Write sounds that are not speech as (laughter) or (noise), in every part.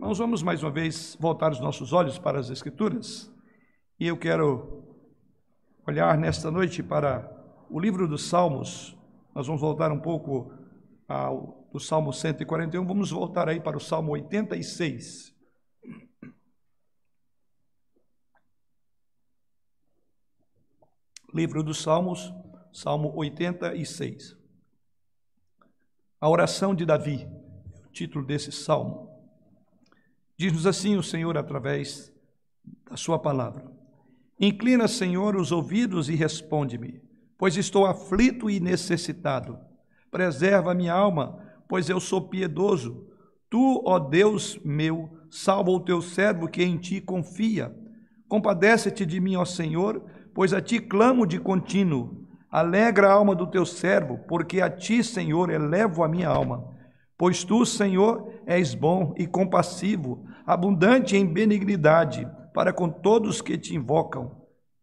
Nós vamos mais uma vez voltar os nossos olhos para as Escrituras e eu quero olhar nesta noite para o livro dos Salmos. Nós vamos voltar um pouco ao do Salmo 141, vamos voltar aí para o Salmo 86. Livro dos Salmos, Salmo 86. A oração de Davi, o título desse salmo. Diz-nos assim o Senhor através da Sua palavra: Inclina, Senhor, os ouvidos e responde-me, pois estou aflito e necessitado. Preserva minha alma, pois eu sou piedoso. Tu, ó Deus meu, salva o teu servo que em ti confia. Compadece-te de mim, ó Senhor, pois a ti clamo de contínuo. Alegra a alma do teu servo, porque a ti, Senhor, elevo a minha alma. Pois tu, Senhor, és bom e compassivo, abundante em benignidade para com todos que te invocam.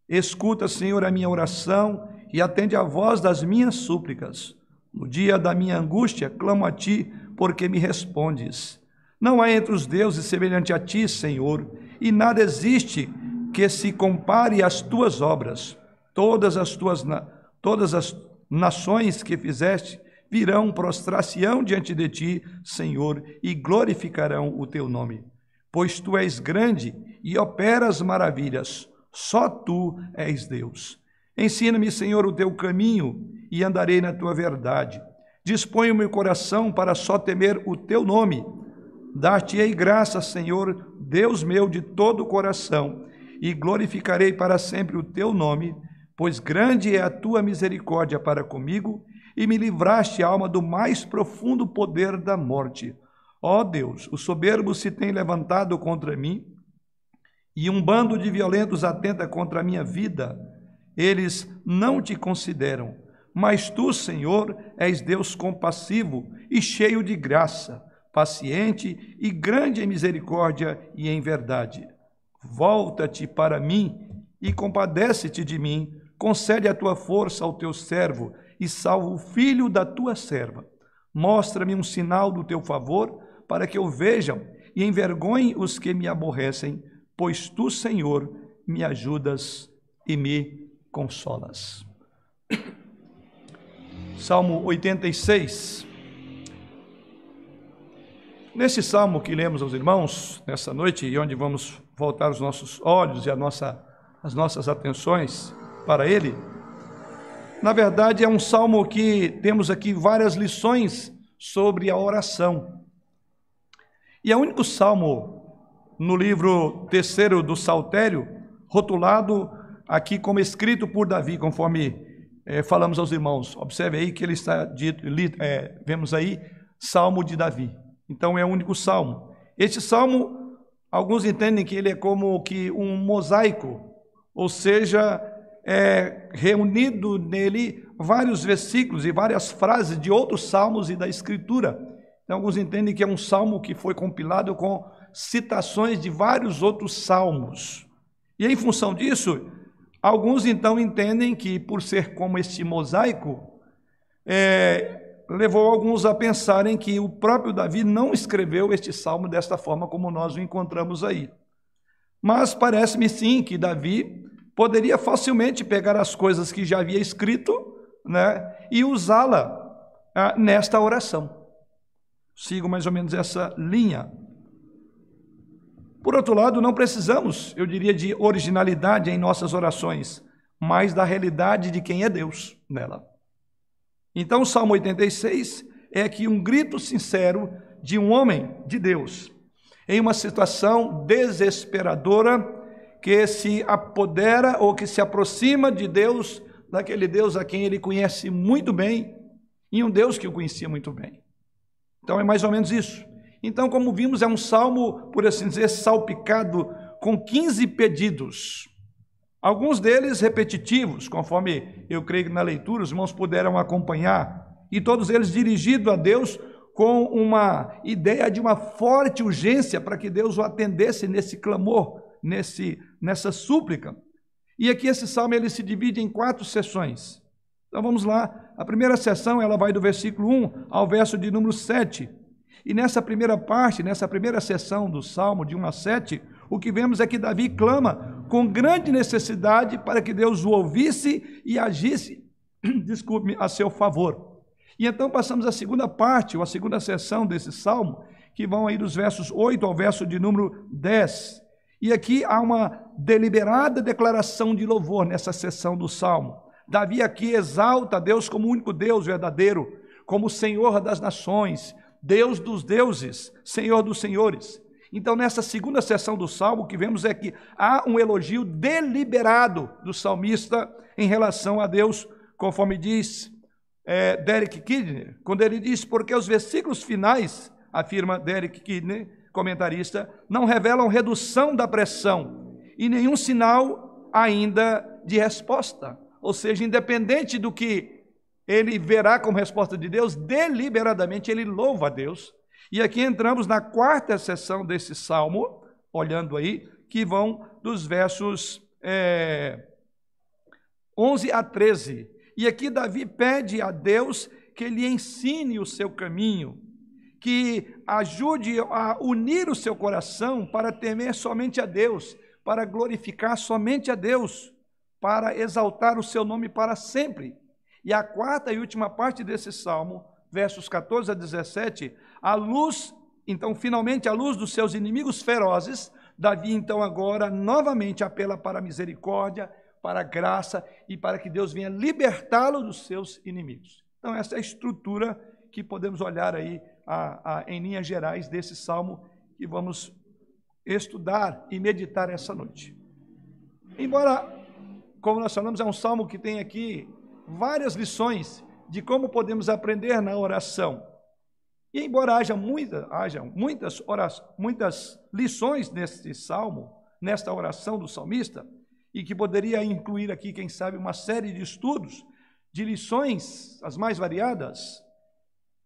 Escuta, Senhor, a minha oração e atende a voz das minhas súplicas. No dia da minha angústia, clamo a ti, porque me respondes. Não há entre os deuses semelhante a ti, Senhor, e nada existe que se compare às tuas obras. Todas as tuas todas as nações que fizeste virão prostrar-se-ão diante de ti, Senhor, e glorificarão o teu nome. Pois tu és grande e operas maravilhas, só tu és Deus. Ensina-me, Senhor, o teu caminho e andarei na tua verdade. Dispõe o meu coração para só temer o teu nome. Dar-te-ei graça, Senhor, Deus meu, de todo o coração, e glorificarei para sempre o teu nome, pois grande é a tua misericórdia para comigo, e me livraste alma do mais profundo poder da morte. Ó Deus, o soberbo se tem levantado contra mim, e um bando de violentos atenta contra a minha vida. Eles não te consideram mas tu, Senhor, és Deus compassivo e cheio de graça, paciente e grande em misericórdia e em verdade. Volta-te para mim e compadece-te de mim, concede a tua força ao teu servo e salva o filho da tua serva. Mostra-me um sinal do teu favor, para que eu veja e envergonhe os que me aborrecem, pois tu, Senhor, me ajudas e me consolas. Salmo 86. Nesse salmo que lemos aos irmãos nessa noite, e onde vamos voltar os nossos olhos e nossa, as nossas atenções para ele, na verdade é um salmo que temos aqui várias lições sobre a oração. E é o único salmo no livro terceiro do Saltério, rotulado aqui como escrito por Davi, conforme é, falamos aos irmãos. Observe aí que ele está dito, é, vemos aí, Salmo de Davi. Então é o único salmo. Este salmo, alguns entendem que ele é como que um mosaico, ou seja, é reunido nele vários versículos e várias frases de outros salmos e da Escritura. Então, alguns entendem que é um salmo que foi compilado com citações de vários outros salmos. E em função disso, Alguns então entendem que, por ser como este mosaico, é, levou alguns a pensarem que o próprio Davi não escreveu este salmo desta forma como nós o encontramos aí. Mas parece-me sim que Davi poderia facilmente pegar as coisas que já havia escrito né, e usá-la ah, nesta oração. Sigo mais ou menos essa linha. Por outro lado, não precisamos, eu diria, de originalidade em nossas orações, mas da realidade de quem é Deus nela. Então, o Salmo 86 é aqui um grito sincero de um homem de Deus, em uma situação desesperadora que se apodera ou que se aproxima de Deus, daquele Deus a quem ele conhece muito bem, e um Deus que o conhecia muito bem. Então é mais ou menos isso. Então, como vimos, é um salmo, por assim dizer, salpicado com 15 pedidos. Alguns deles repetitivos, conforme eu creio que na leitura os irmãos puderam acompanhar, e todos eles dirigidos a Deus com uma ideia de uma forte urgência para que Deus o atendesse nesse clamor, nesse, nessa súplica. E aqui esse salmo ele se divide em quatro sessões. Então vamos lá. A primeira sessão ela vai do versículo 1 ao verso de número 7. E nessa primeira parte, nessa primeira sessão do Salmo de 1 a 7, o que vemos é que Davi clama com grande necessidade para que Deus o ouvisse e agisse, (clears throat) desculpe, a seu favor. E então passamos à segunda parte, ou a segunda sessão desse salmo, que vão aí dos versos 8 ao verso de número 10. E aqui há uma deliberada declaração de louvor nessa sessão do salmo. Davi aqui exalta Deus como o único Deus verdadeiro, como Senhor das nações, Deus dos deuses, Senhor dos senhores. Então, nessa segunda sessão do salmo, o que vemos é que há um elogio deliberado do salmista em relação a Deus, conforme diz é, Derek Kidner, quando ele diz: porque os versículos finais, afirma Derek Kidner, comentarista, não revelam redução da pressão e nenhum sinal ainda de resposta. Ou seja, independente do que ele verá como resposta de Deus, deliberadamente ele louva a Deus e aqui entramos na quarta sessão desse salmo, olhando aí, que vão dos versos é, 11 a 13. E aqui Davi pede a Deus que lhe ensine o seu caminho, que ajude a unir o seu coração para temer somente a Deus, para glorificar somente a Deus, para exaltar o seu nome para sempre. E a quarta e última parte desse salmo, versos 14 a 17, a luz, então, finalmente, a luz dos seus inimigos ferozes, Davi, então, agora, novamente apela para a misericórdia, para a graça e para que Deus venha libertá-lo dos seus inimigos. Então, essa é a estrutura que podemos olhar aí a, a, em linhas gerais desse salmo que vamos estudar e meditar essa noite. Embora, como nós falamos, é um salmo que tem aqui várias lições de como podemos aprender na oração. E embora haja, muita, haja muitas, orações, muitas lições neste salmo, nesta oração do salmista, e que poderia incluir aqui, quem sabe, uma série de estudos, de lições as mais variadas,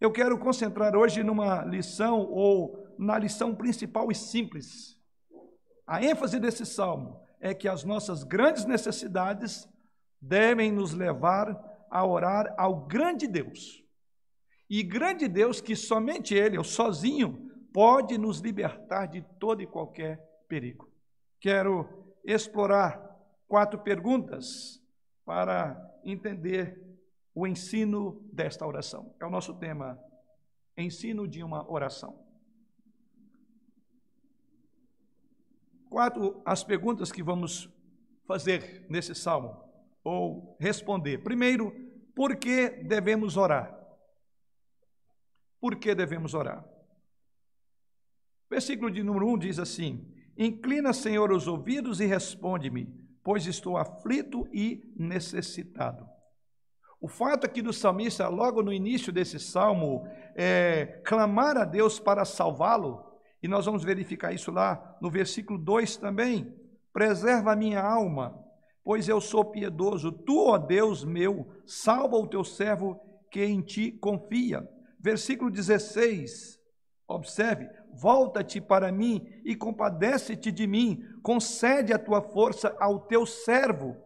eu quero concentrar hoje numa lição ou na lição principal e simples. A ênfase desse salmo é que as nossas grandes necessidades devem nos levar a orar ao grande Deus e grande Deus que somente Ele, ou sozinho, pode nos libertar de todo e qualquer perigo. Quero explorar quatro perguntas para entender o ensino desta oração. É o nosso tema, ensino de uma oração. Quatro as perguntas que vamos fazer nesse salmo, ou responder. Primeiro, por que devemos orar? por que devemos orar. Versículo de número 1 diz assim: Inclina, Senhor, os ouvidos e responde-me, pois estou aflito e necessitado. O fato aqui do salmista, logo no início desse salmo, é clamar a Deus para salvá-lo, e nós vamos verificar isso lá no versículo 2 também. Preserva a minha alma, pois eu sou piedoso. Tu, ó Deus meu, salva o teu servo que em ti confia. Versículo 16, observe: Volta-te para mim e compadece-te de mim, concede a tua força ao teu servo.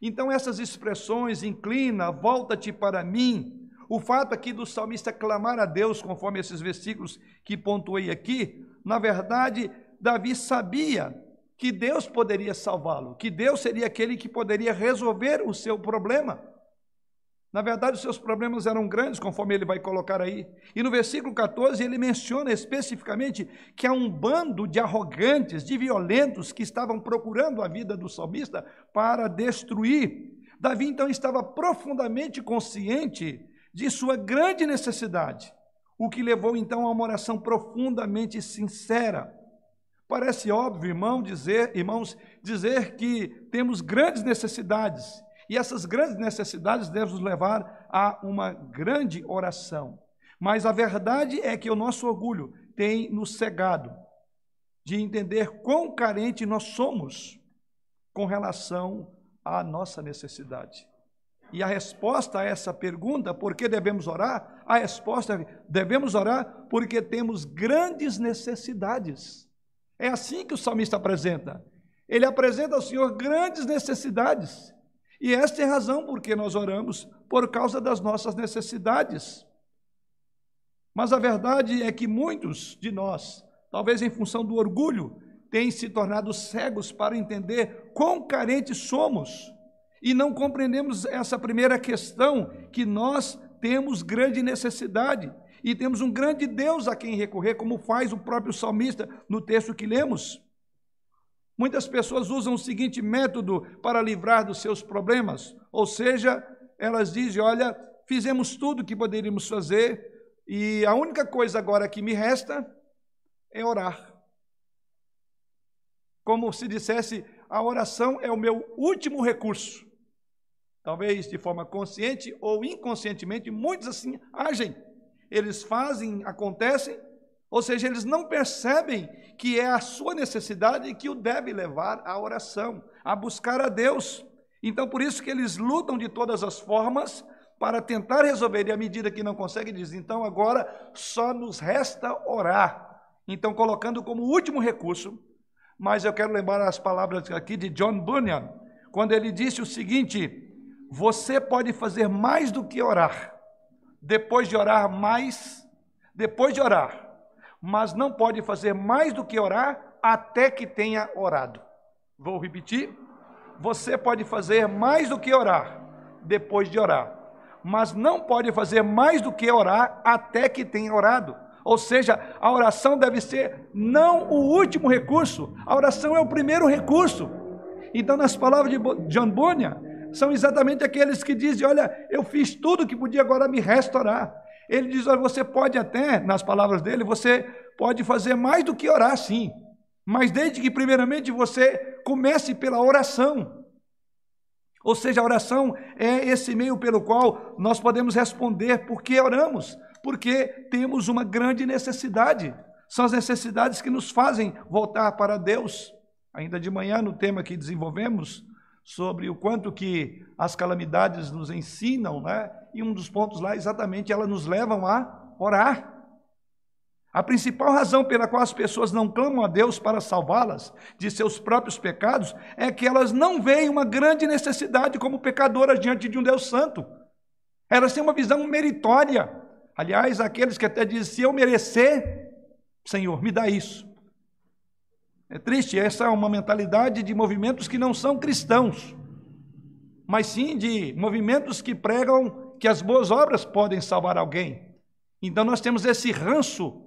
Então, essas expressões, inclina, volta-te para mim, o fato aqui do salmista clamar a Deus, conforme esses versículos que pontuei aqui, na verdade, Davi sabia que Deus poderia salvá-lo, que Deus seria aquele que poderia resolver o seu problema. Na verdade, os seus problemas eram grandes, conforme ele vai colocar aí. E no versículo 14, ele menciona especificamente que há um bando de arrogantes, de violentos, que estavam procurando a vida do salmista para destruir. Davi, então, estava profundamente consciente de sua grande necessidade, o que levou, então, a uma oração profundamente sincera. Parece óbvio, irmão, dizer, irmãos, dizer que temos grandes necessidades e essas grandes necessidades devem nos levar a uma grande oração. Mas a verdade é que o nosso orgulho tem nos cegado de entender quão carente nós somos com relação à nossa necessidade. E a resposta a essa pergunta, por que devemos orar? A resposta é: devemos orar porque temos grandes necessidades. É assim que o salmista apresenta. Ele apresenta ao Senhor grandes necessidades. E esta é a razão por que nós oramos, por causa das nossas necessidades. Mas a verdade é que muitos de nós, talvez em função do orgulho, têm se tornado cegos para entender quão carentes somos e não compreendemos essa primeira questão, que nós temos grande necessidade e temos um grande Deus a quem recorrer, como faz o próprio salmista no texto que lemos. Muitas pessoas usam o seguinte método para livrar dos seus problemas, ou seja, elas dizem: Olha, fizemos tudo o que poderíamos fazer e a única coisa agora que me resta é orar. Como se dissesse, a oração é o meu último recurso. Talvez de forma consciente ou inconscientemente, muitos assim agem. Eles fazem, acontecem, ou seja, eles não percebem que é a sua necessidade que o deve levar à oração, a buscar a Deus. Então, por isso que eles lutam de todas as formas para tentar resolver, e à medida que não conseguem, dizem, então agora só nos resta orar. Então, colocando como último recurso, mas eu quero lembrar as palavras aqui de John Bunyan, quando ele disse o seguinte: você pode fazer mais do que orar. Depois de orar mais, depois de orar, mas não pode fazer mais do que orar até que tenha orado. Vou repetir. Você pode fazer mais do que orar depois de orar, mas não pode fazer mais do que orar até que tenha orado. Ou seja, a oração deve ser não o último recurso, a oração é o primeiro recurso. Então, nas palavras de John Bunyan, são exatamente aqueles que dizem: Olha, eu fiz tudo que podia, agora me restaurar. Ele diz: Olha, você pode até, nas palavras dele, você pode fazer mais do que orar, sim. Mas desde que, primeiramente, você comece pela oração. Ou seja, a oração é esse meio pelo qual nós podemos responder por que oramos, porque temos uma grande necessidade. São as necessidades que nos fazem voltar para Deus. Ainda de manhã, no tema que desenvolvemos, sobre o quanto que as calamidades nos ensinam, né? E um dos pontos lá, exatamente, elas nos levam a orar. A principal razão pela qual as pessoas não clamam a Deus para salvá-las de seus próprios pecados é que elas não veem uma grande necessidade como pecadoras diante de um Deus santo. Elas têm uma visão meritória. Aliás, aqueles que até dizem: se eu merecer, Senhor, me dá isso. É triste, essa é uma mentalidade de movimentos que não são cristãos, mas sim de movimentos que pregam que as boas obras podem salvar alguém. Então nós temos esse ranço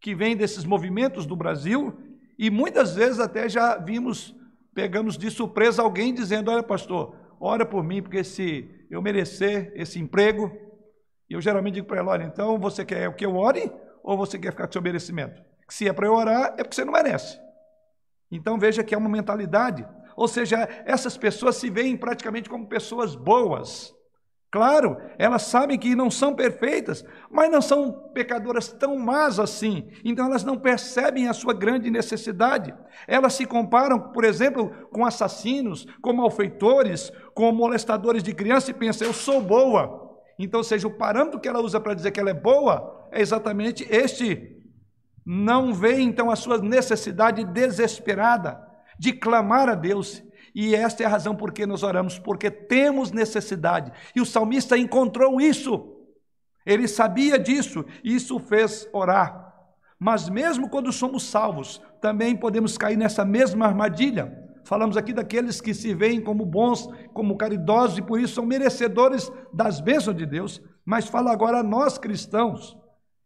que vem desses movimentos do Brasil e muitas vezes até já vimos, pegamos de surpresa alguém dizendo: Olha, pastor, ora por mim, porque se eu merecer esse emprego, eu geralmente digo para ela: Olha, então você quer que eu ore ou você quer ficar com seu merecimento? Se é para eu orar, é porque você não merece. Então veja que é uma mentalidade. Ou seja, essas pessoas se veem praticamente como pessoas boas. Claro, elas sabem que não são perfeitas, mas não são pecadoras tão más assim. Então elas não percebem a sua grande necessidade. Elas se comparam, por exemplo, com assassinos, com malfeitores, com molestadores de criança e pensam, eu sou boa. Então, seja, o parâmetro que ela usa para dizer que ela é boa é exatamente este não vê então a sua necessidade desesperada de clamar a Deus. E esta é a razão por que nós oramos, porque temos necessidade. E o salmista encontrou isso. Ele sabia disso, e isso fez orar. Mas mesmo quando somos salvos, também podemos cair nessa mesma armadilha. Falamos aqui daqueles que se veem como bons, como caridosos e por isso são merecedores das bênçãos de Deus. Mas fala agora a nós cristãos,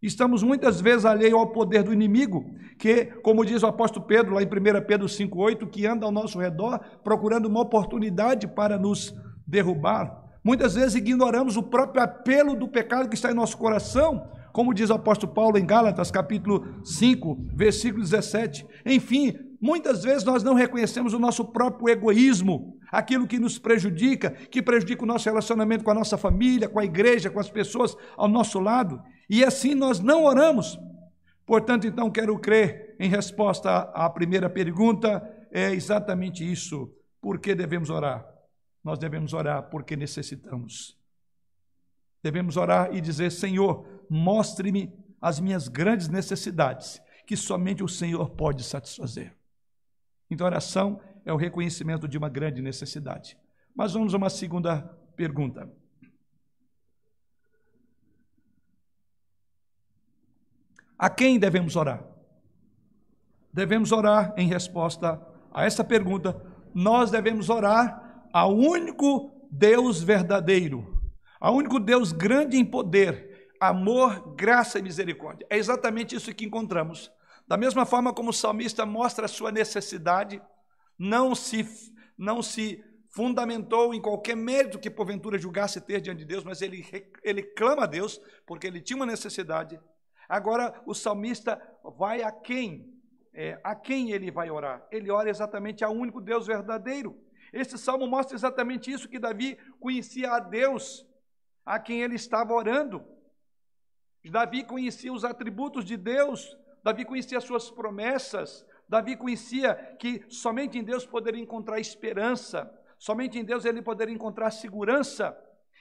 Estamos muitas vezes alheios ao poder do inimigo, que, como diz o apóstolo Pedro, lá em 1 Pedro 5,8, que anda ao nosso redor procurando uma oportunidade para nos derrubar. Muitas vezes ignoramos o próprio apelo do pecado que está em nosso coração, como diz o apóstolo Paulo em Gálatas, capítulo 5, versículo 17. Enfim, muitas vezes nós não reconhecemos o nosso próprio egoísmo, aquilo que nos prejudica, que prejudica o nosso relacionamento com a nossa família, com a igreja, com as pessoas ao nosso lado e assim nós não oramos. Portanto, então, quero crer, em resposta à primeira pergunta, é exatamente isso. Por que devemos orar? Nós devemos orar porque necessitamos. Devemos orar e dizer: Senhor, mostre-me as minhas grandes necessidades, que somente o Senhor pode satisfazer. Então, oração é o reconhecimento de uma grande necessidade. Mas vamos a uma segunda pergunta. A quem devemos orar? Devemos orar em resposta a essa pergunta. Nós devemos orar ao único Deus verdadeiro, ao único Deus grande em poder, amor, graça e misericórdia. É exatamente isso que encontramos. Da mesma forma como o salmista mostra a sua necessidade, não se, não se fundamentou em qualquer mérito que porventura julgasse ter diante de Deus, mas ele, ele clama a Deus porque ele tinha uma necessidade. Agora o salmista vai a quem? É, a quem ele vai orar? Ele ora exatamente ao único Deus verdadeiro. Esse salmo mostra exatamente isso: que Davi conhecia a Deus, a quem ele estava orando. Davi conhecia os atributos de Deus, Davi conhecia as suas promessas, Davi conhecia que somente em Deus poderia encontrar esperança, somente em Deus ele poderia encontrar segurança.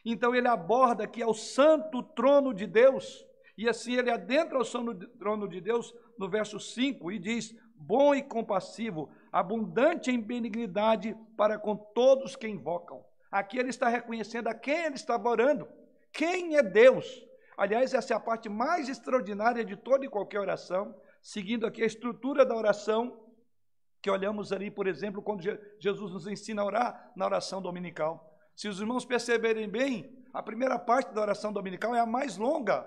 Então ele aborda que ao santo trono de Deus, e assim ele adentra o trono de Deus no verso 5 e diz: Bom e compassivo, abundante em benignidade para com todos que invocam. Aqui ele está reconhecendo a quem ele estava orando. Quem é Deus? Aliás, essa é a parte mais extraordinária de toda e qualquer oração, seguindo aqui a estrutura da oração, que olhamos ali, por exemplo, quando Jesus nos ensina a orar na oração dominical. Se os irmãos perceberem bem, a primeira parte da oração dominical é a mais longa.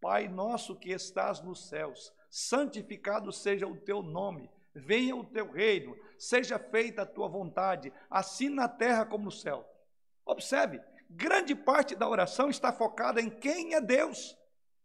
Pai nosso que estás nos céus, santificado seja o teu nome, venha o teu reino, seja feita a tua vontade, assim na terra como no céu. Observe, grande parte da oração está focada em quem é Deus.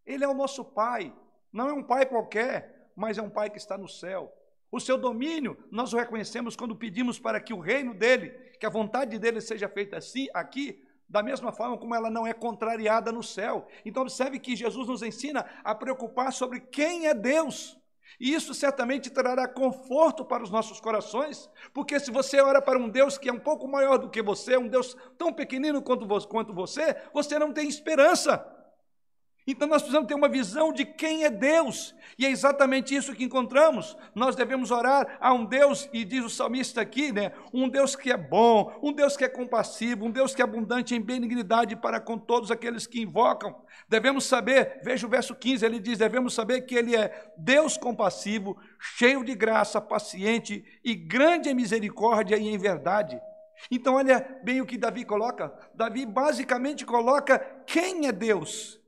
Ele é o nosso Pai, não é um Pai qualquer, mas é um Pai que está no céu. O seu domínio, nós o reconhecemos quando pedimos para que o reino dele, que a vontade dele seja feita assim, aqui, da mesma forma como ela não é contrariada no céu. Então, observe que Jesus nos ensina a preocupar sobre quem é Deus. E isso certamente trará conforto para os nossos corações, porque se você ora para um Deus que é um pouco maior do que você, um Deus tão pequenino quanto você, você não tem esperança. Então nós precisamos ter uma visão de quem é Deus, e é exatamente isso que encontramos. Nós devemos orar a um Deus, e diz o salmista aqui, né? Um Deus que é bom, um Deus que é compassivo, um Deus que é abundante em benignidade para com todos aqueles que invocam. Devemos saber, veja o verso 15, ele diz: devemos saber que Ele é Deus compassivo, cheio de graça, paciente e grande em misericórdia e em verdade. Então, olha bem o que Davi coloca. Davi basicamente coloca quem é Deus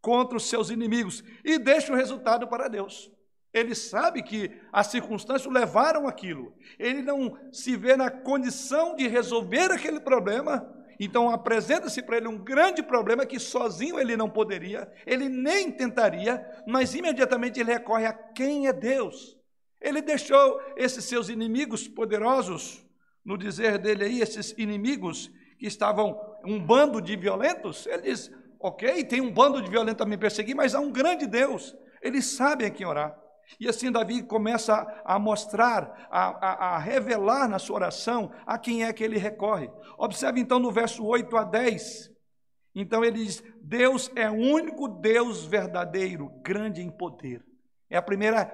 contra os seus inimigos e deixa o resultado para Deus. Ele sabe que as circunstâncias levaram aquilo. Ele não se vê na condição de resolver aquele problema. Então apresenta-se para ele um grande problema que sozinho ele não poderia, ele nem tentaria, mas imediatamente ele recorre a quem é Deus. Ele deixou esses seus inimigos poderosos, no dizer dele aí, esses inimigos que estavam um bando de violentos, ele diz: ok, tem um bando de violentos a me perseguir, mas há um grande Deus, eles sabem a quem orar. E assim Davi começa a mostrar, a, a, a, revelar na sua oração a quem é que ele recorre. Observe então no verso 8 a 10. Então ele diz: Deus é o único Deus verdadeiro, grande em poder. É a primeira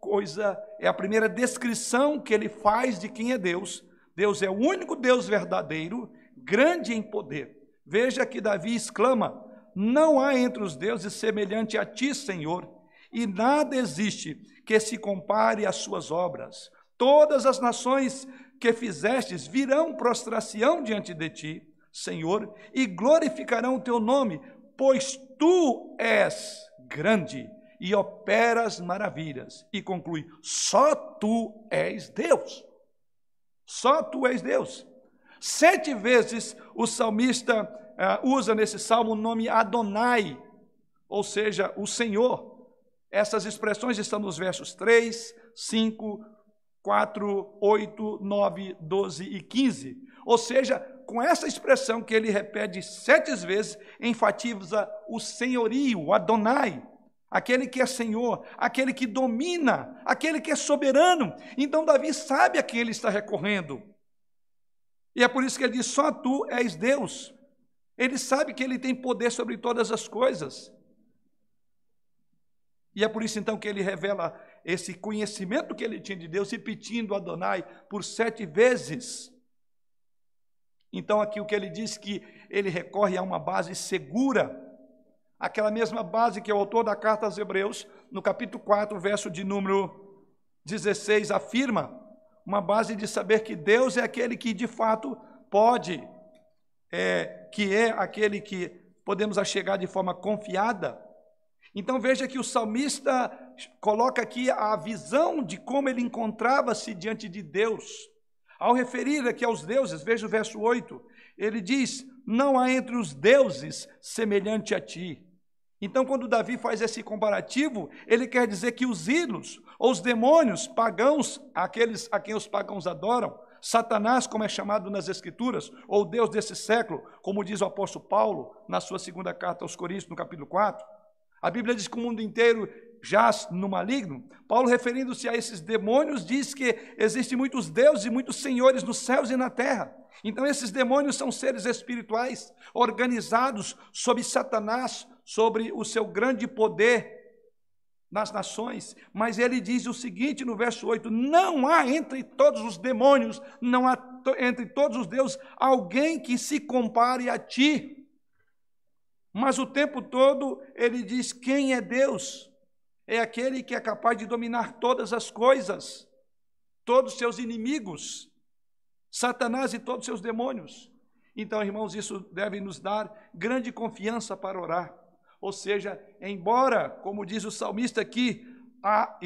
coisa, é a primeira descrição que ele faz de quem é Deus. Deus é o único Deus verdadeiro, grande em poder. Veja que Davi exclama: não há entre os deuses semelhante a ti, Senhor, e nada existe que se compare às suas obras. Todas as nações que fizestes virão prostração diante de ti, Senhor, e glorificarão o teu nome, pois tu és grande e operas maravilhas. E conclui: só tu és Deus. Só tu és Deus. Sete vezes o salmista usa nesse salmo o nome Adonai, ou seja, o Senhor. Essas expressões estão nos versos 3, 5, 4, 8, 9, 12 e 15. Ou seja, com essa expressão que ele repete sete vezes, enfatiza o senhorio, Adonai, aquele que é Senhor, aquele que domina, aquele que é soberano. Então, Davi sabe a quem ele está recorrendo. E é por isso que ele diz: só tu és Deus. Ele sabe que ele tem poder sobre todas as coisas. E é por isso então que ele revela esse conhecimento que ele tinha de Deus, repetindo Adonai por sete vezes. Então, aqui o que ele diz que ele recorre a uma base segura, aquela mesma base que o autor da carta aos Hebreus, no capítulo 4, verso de número 16, afirma uma base de saber que Deus é aquele que de fato pode, é, que é aquele que podemos achegar de forma confiada. Então veja que o salmista coloca aqui a visão de como ele encontrava-se diante de Deus. Ao referir aqui aos deuses, veja o verso 8, ele diz: Não há entre os deuses semelhante a ti. Então, quando Davi faz esse comparativo, ele quer dizer que os ídolos, ou os demônios pagãos, aqueles a quem os pagãos adoram, Satanás, como é chamado nas Escrituras, ou Deus desse século, como diz o apóstolo Paulo na sua segunda carta aos Coríntios, no capítulo 4. A Bíblia diz que o mundo inteiro jaz no maligno. Paulo, referindo-se a esses demônios, diz que existem muitos deuses e muitos senhores nos céus e na terra. Então, esses demônios são seres espirituais organizados sob Satanás, sobre o seu grande poder nas nações. Mas ele diz o seguinte no verso 8: Não há entre todos os demônios, não há entre todos os deuses, alguém que se compare a ti. Mas o tempo todo ele diz: Quem é Deus? É aquele que é capaz de dominar todas as coisas, todos os seus inimigos, Satanás e todos os seus demônios. Então, irmãos, isso deve nos dar grande confiança para orar. Ou seja, embora, como diz o salmista aqui, há,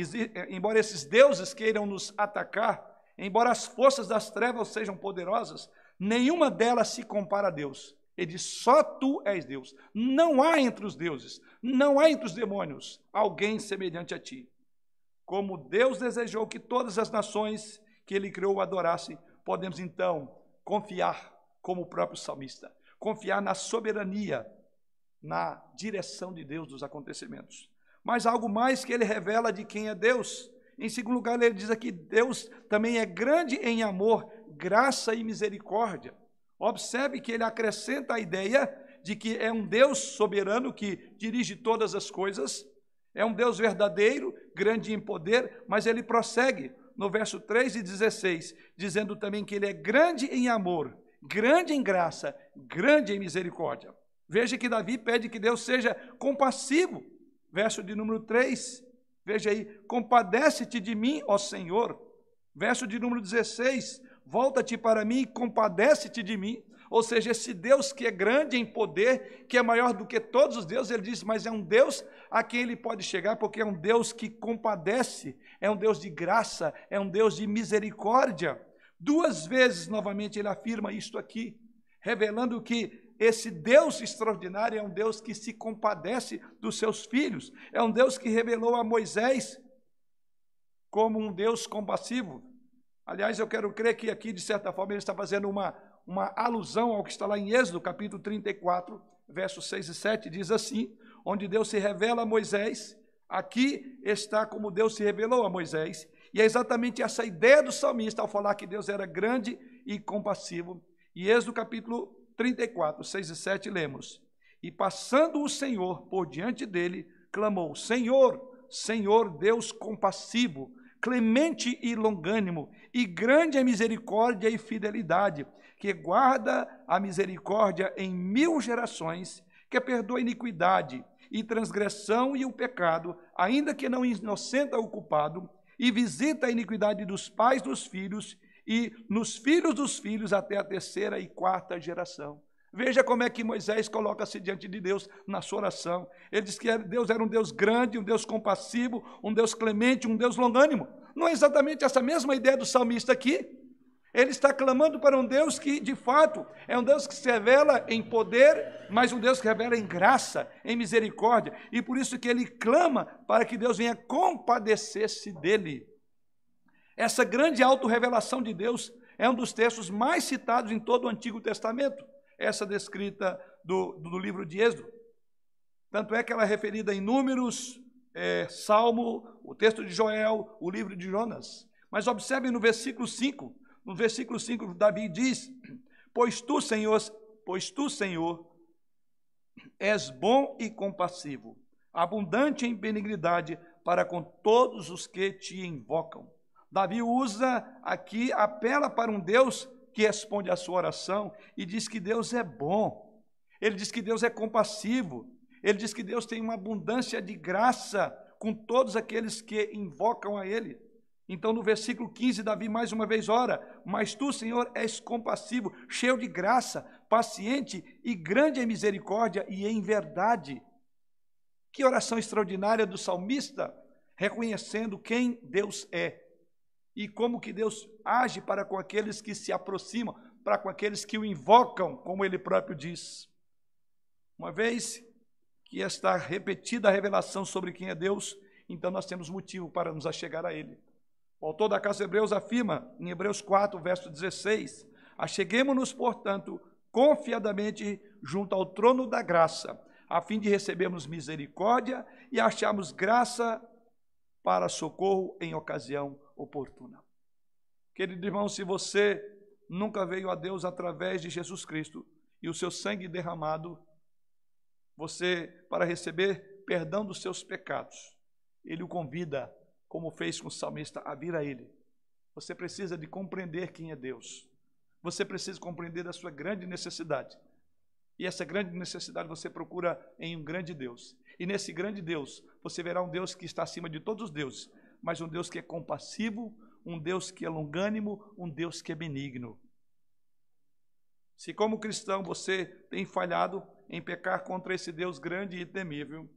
embora esses deuses queiram nos atacar, embora as forças das trevas sejam poderosas, nenhuma delas se compara a Deus. Ele diz: só tu és Deus. Não há entre os deuses, não há entre os demônios alguém semelhante a ti. Como Deus desejou que todas as nações que ele criou adorassem, podemos então confiar, como o próprio salmista, confiar na soberania, na direção de Deus dos acontecimentos. Mas algo mais que ele revela de quem é Deus. Em segundo lugar, ele diz aqui: Deus também é grande em amor, graça e misericórdia. Observe que ele acrescenta a ideia de que é um Deus soberano que dirige todas as coisas, é um Deus verdadeiro, grande em poder, mas ele prossegue no verso 3 e 16, dizendo também que ele é grande em amor, grande em graça, grande em misericórdia. Veja que Davi pede que Deus seja compassivo. Verso de número 3. Veja aí, compadece-te de mim, ó Senhor. Verso de número 16, volta-te para mim e compadece-te de mim. Ou seja, esse Deus que é grande em poder, que é maior do que todos os deuses, ele diz, mas é um Deus a quem ele pode chegar, porque é um Deus que compadece, é um Deus de graça, é um Deus de misericórdia. Duas vezes, novamente, ele afirma isto aqui, revelando que esse Deus extraordinário é um Deus que se compadece dos seus filhos, é um Deus que revelou a Moisés como um Deus compassivo. Aliás, eu quero crer que aqui, de certa forma, ele está fazendo uma, uma alusão ao que está lá em Êxodo, capítulo 34, versos 6 e 7, diz assim: onde Deus se revela a Moisés, aqui está como Deus se revelou a Moisés, e é exatamente essa ideia do salmista ao falar que Deus era grande e compassivo. E Êxodo capítulo 34, 6 e 7, lemos: E passando o Senhor por diante dele, clamou: Senhor, Senhor Deus compassivo, clemente e longânimo, e grande a misericórdia e fidelidade, que guarda a misericórdia em mil gerações, que perdoa a iniquidade e transgressão e o pecado, ainda que não inocenta o culpado, e visita a iniquidade dos pais dos filhos e nos filhos dos filhos até a terceira e quarta geração. Veja como é que Moisés coloca-se diante de Deus na sua oração. Ele diz que Deus era um Deus grande, um Deus compassivo, um Deus clemente, um Deus longânimo. Não é exatamente essa mesma ideia do salmista aqui? Ele está clamando para um Deus que, de fato, é um Deus que se revela em poder, mas um Deus que revela em graça, em misericórdia. E por isso que ele clama para que Deus venha compadecer-se dele. Essa grande autorrevelação de Deus é um dos textos mais citados em todo o Antigo Testamento, essa descrita do, do livro de Êxodo. Tanto é que ela é referida em Números, é, Salmo, o texto de Joel, o livro de Jonas. Mas observe no versículo 5, no versículo 5, Davi diz: Pois tu, Senhor, pois tu, Senhor, és bom e compassivo, abundante em benignidade para com todos os que te invocam. Davi usa aqui, apela para um Deus que responde à sua oração e diz que Deus é bom. Ele diz que Deus é compassivo. ele diz que Deus tem uma abundância de graça com todos aqueles que invocam a Ele. Então, no versículo 15, Davi mais uma vez ora: Mas tu, Senhor, és compassivo, cheio de graça, paciente e grande em misericórdia e em verdade. Que oração extraordinária do salmista, reconhecendo quem Deus é e como que Deus age para com aqueles que se aproximam, para com aqueles que o invocam, como ele próprio diz. Uma vez que está repetida a revelação sobre quem é Deus, então nós temos motivo para nos achegar a Ele. O autor da Casa de Hebreus afirma, em Hebreus 4, verso 16: Acheguemos-nos, portanto, confiadamente junto ao trono da graça, a fim de recebermos misericórdia e acharmos graça para socorro em ocasião oportuna. Querido irmão, se você nunca veio a Deus através de Jesus Cristo e o seu sangue derramado, você, para receber perdão dos seus pecados, ele o convida, como fez com o salmista, a vir a ele. Você precisa de compreender quem é Deus. Você precisa compreender a sua grande necessidade. E essa grande necessidade você procura em um grande Deus. E nesse grande Deus, você verá um Deus que está acima de todos os deuses, mas um Deus que é compassivo, um Deus que é longânimo, um Deus que é benigno. Se, como cristão, você tem falhado, em pecar contra esse Deus grande e temível.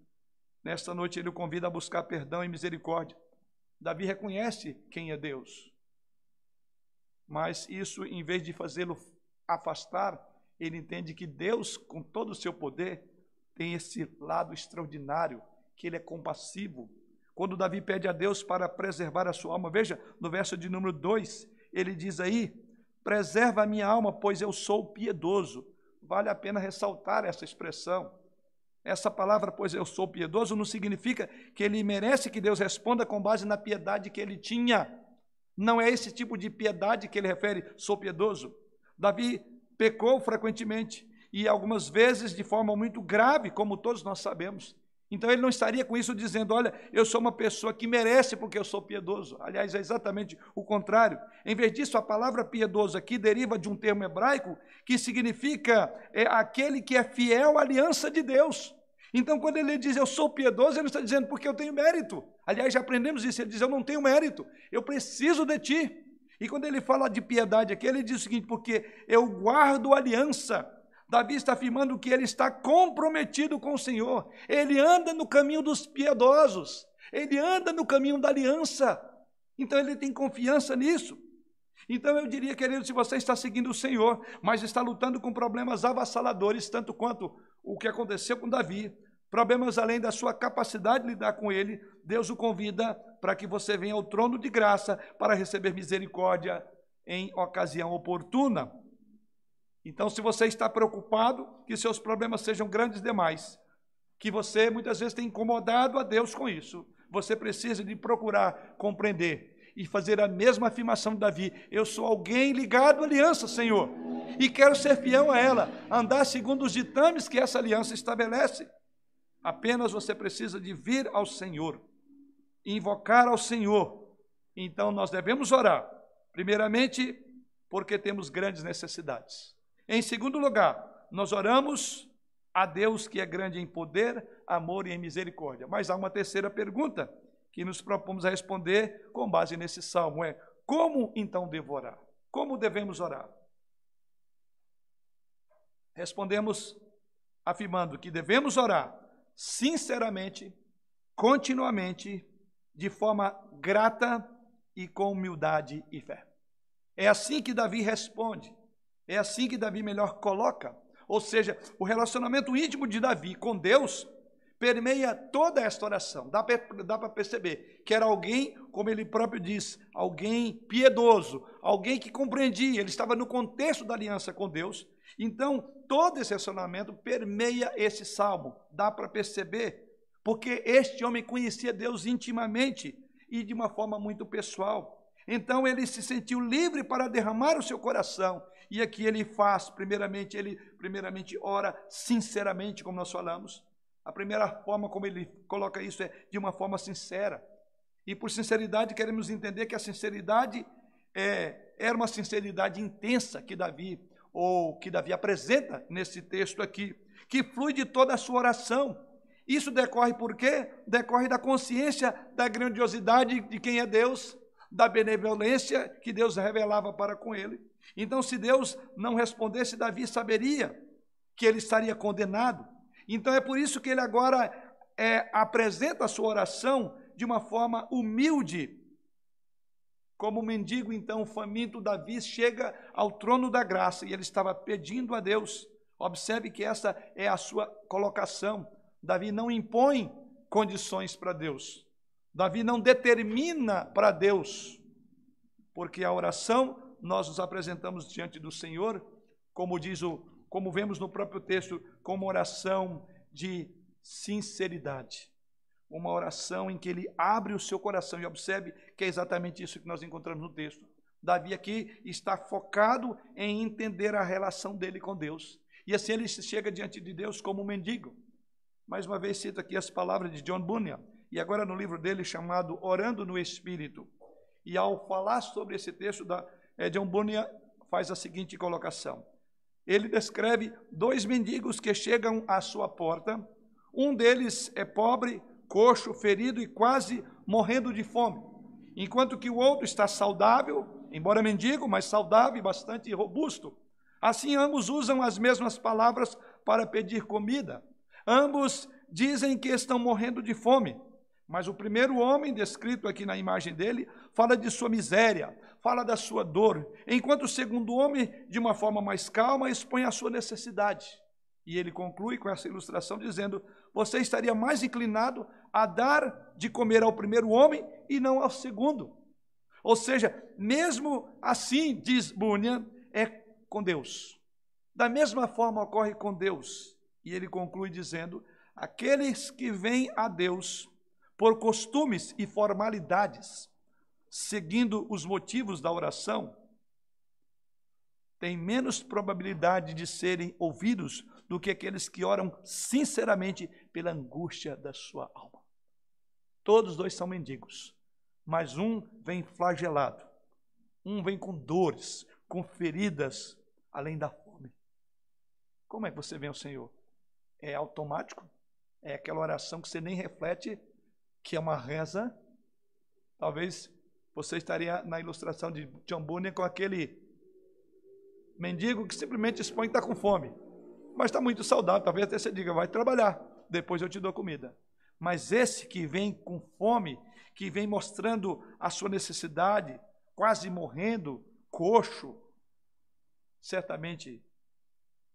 Nesta noite ele o convida a buscar perdão e misericórdia. Davi reconhece quem é Deus. Mas isso, em vez de fazê-lo afastar, ele entende que Deus, com todo o seu poder, tem esse lado extraordinário, que ele é compassivo. Quando Davi pede a Deus para preservar a sua alma, veja, no verso de número 2, ele diz aí: Preserva a minha alma, pois eu sou piedoso vale a pena ressaltar essa expressão. Essa palavra, pois eu sou piedoso, não significa que ele merece que Deus responda com base na piedade que ele tinha. Não é esse tipo de piedade que ele refere, sou piedoso. Davi pecou frequentemente e algumas vezes de forma muito grave, como todos nós sabemos. Então ele não estaria com isso dizendo: Olha, eu sou uma pessoa que merece porque eu sou piedoso. Aliás, é exatamente o contrário. Em vez disso, a palavra piedoso aqui deriva de um termo hebraico que significa é, aquele que é fiel à aliança de Deus. Então, quando ele diz eu sou piedoso, ele está dizendo porque eu tenho mérito. Aliás, já aprendemos isso. Ele diz eu não tenho mérito, eu preciso de ti. E quando ele fala de piedade aqui, ele diz o seguinte: porque eu guardo aliança. Davi está afirmando que ele está comprometido com o Senhor. Ele anda no caminho dos piedosos. Ele anda no caminho da aliança. Então ele tem confiança nisso. Então eu diria, querido, se você está seguindo o Senhor, mas está lutando com problemas avassaladores, tanto quanto o que aconteceu com Davi, problemas além da sua capacidade de lidar com ele, Deus o convida para que você venha ao trono de graça para receber misericórdia em ocasião oportuna. Então, se você está preocupado que seus problemas sejam grandes demais, que você muitas vezes tem incomodado a Deus com isso, você precisa de procurar compreender e fazer a mesma afirmação de Davi: Eu sou alguém ligado à aliança, Senhor, e quero ser fiel a ela, andar segundo os ditames que essa aliança estabelece. Apenas você precisa de vir ao Senhor, invocar ao Senhor. Então nós devemos orar, primeiramente, porque temos grandes necessidades. Em segundo lugar, nós oramos a Deus que é grande em poder, amor e em misericórdia. Mas há uma terceira pergunta que nos propomos a responder com base nesse salmo: é como então devo orar? Como devemos orar? Respondemos afirmando que devemos orar sinceramente, continuamente, de forma grata e com humildade e fé. É assim que Davi responde. É assim que Davi melhor coloca. Ou seja, o relacionamento íntimo de Davi com Deus permeia toda esta oração. Dá para perceber que era alguém, como ele próprio diz, alguém piedoso, alguém que compreendia, ele estava no contexto da aliança com Deus. Então, todo esse relacionamento permeia esse salmo. Dá para perceber, porque este homem conhecia Deus intimamente e de uma forma muito pessoal. Então ele se sentiu livre para derramar o seu coração e aqui ele faz, primeiramente, ele primeiramente ora sinceramente, como nós falamos. A primeira forma como ele coloca isso é de uma forma sincera. E por sinceridade queremos entender que a sinceridade é, era uma sinceridade intensa que Davi ou que Davi apresenta nesse texto aqui, que flui de toda a sua oração. Isso decorre por quê? Decorre da consciência da grandiosidade de quem é Deus, da benevolência que Deus revelava para com ele. Então, se Deus não respondesse, Davi saberia que ele estaria condenado. Então, é por isso que ele agora é, apresenta a sua oração de uma forma humilde. Como mendigo, então, faminto, Davi chega ao trono da graça e ele estava pedindo a Deus. Observe que essa é a sua colocação. Davi não impõe condições para Deus. Davi não determina para Deus, porque a oração nós nos apresentamos diante do Senhor, como diz o, como vemos no próprio texto, como oração de sinceridade. Uma oração em que ele abre o seu coração e observe que é exatamente isso que nós encontramos no texto. Davi aqui está focado em entender a relação dele com Deus. E assim ele chega diante de Deus como um mendigo. Mais uma vez cito aqui as palavras de John Bunyan, e agora no livro dele chamado Orando no Espírito. E ao falar sobre esse texto, da, é, John Bunyan faz a seguinte colocação. Ele descreve dois mendigos que chegam à sua porta. Um deles é pobre, coxo, ferido e quase morrendo de fome, enquanto que o outro está saudável, embora mendigo, mas saudável e bastante robusto. Assim, ambos usam as mesmas palavras para pedir comida. Ambos dizem que estão morrendo de fome. Mas o primeiro homem, descrito aqui na imagem dele, fala de sua miséria, fala da sua dor, enquanto o segundo homem, de uma forma mais calma, expõe a sua necessidade. E ele conclui com essa ilustração dizendo: Você estaria mais inclinado a dar de comer ao primeiro homem e não ao segundo. Ou seja, mesmo assim, diz Bunyan, é com Deus. Da mesma forma ocorre com Deus. E ele conclui dizendo: Aqueles que vêm a Deus por costumes e formalidades, seguindo os motivos da oração, têm menos probabilidade de serem ouvidos do que aqueles que oram sinceramente pela angústia da sua alma. Todos dois são mendigos, mas um vem flagelado, um vem com dores, com feridas, além da fome. Como é que você vem ao Senhor? É automático? É aquela oração que você nem reflete que é uma reza, talvez você estaria na ilustração de John Bunyan com aquele mendigo que simplesmente expõe que está com fome, mas está muito saudável. Talvez até você diga, vai trabalhar, depois eu te dou comida. Mas esse que vem com fome, que vem mostrando a sua necessidade, quase morrendo, coxo, certamente